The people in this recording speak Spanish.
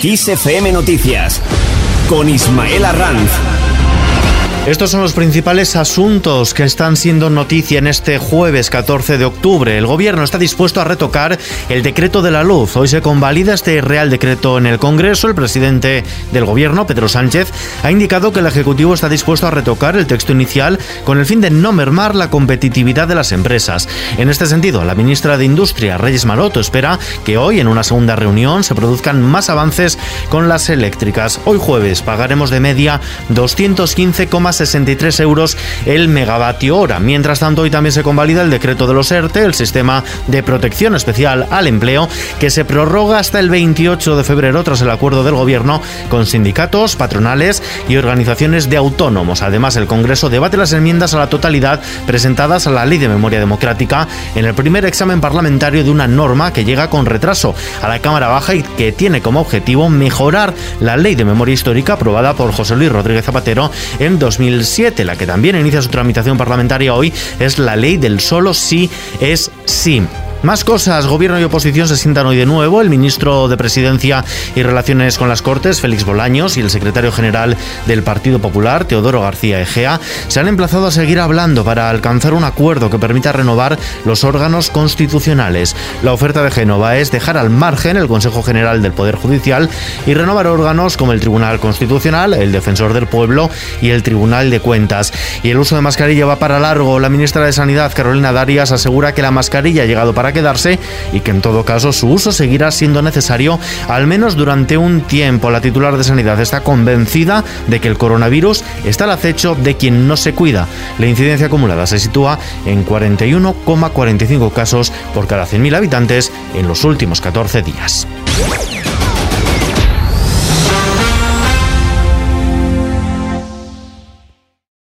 Kiss FM Noticias con Ismael Arranz. Estos son los principales asuntos que están siendo noticia en este jueves 14 de octubre. El gobierno está dispuesto a retocar el decreto de la luz. Hoy se convalida este Real Decreto en el Congreso. El presidente del gobierno, Pedro Sánchez, ha indicado que el Ejecutivo está dispuesto a retocar el texto inicial con el fin de no mermar la competitividad de las empresas. En este sentido, la ministra de Industria, Reyes Maroto, espera que hoy, en una segunda reunión, se produzcan más avances con las eléctricas. Hoy jueves pagaremos de media 215,5 63 euros el megavatio hora. Mientras tanto, hoy también se convalida el decreto de los ERTE, el sistema de protección especial al empleo, que se prorroga hasta el 28 de febrero tras el acuerdo del gobierno con sindicatos, patronales y organizaciones de autónomos. Además, el Congreso debate las enmiendas a la totalidad presentadas a la Ley de Memoria Democrática en el primer examen parlamentario de una norma que llega con retraso a la Cámara Baja y que tiene como objetivo mejorar la Ley de Memoria Histórica aprobada por José Luis Rodríguez Zapatero en 2000 2007. La que también inicia su tramitación parlamentaria hoy es la ley del solo sí es sí. Más cosas, gobierno y oposición se sientan hoy de nuevo. El ministro de Presidencia y Relaciones con las Cortes, Félix Bolaños, y el secretario general del Partido Popular, Teodoro García Egea, se han emplazado a seguir hablando para alcanzar un acuerdo que permita renovar los órganos constitucionales. La oferta de Génova es dejar al margen el Consejo General del Poder Judicial y renovar órganos como el Tribunal Constitucional, el Defensor del Pueblo y el Tribunal de Cuentas. Y el uso de mascarilla va para largo. La ministra de Sanidad, Carolina Darias, asegura que la mascarilla ha llegado quedarse y que en todo caso su uso seguirá siendo necesario al menos durante un tiempo. La titular de Sanidad está convencida de que el coronavirus está al acecho de quien no se cuida. La incidencia acumulada se sitúa en 41,45 casos por cada 100.000 habitantes en los últimos 14 días.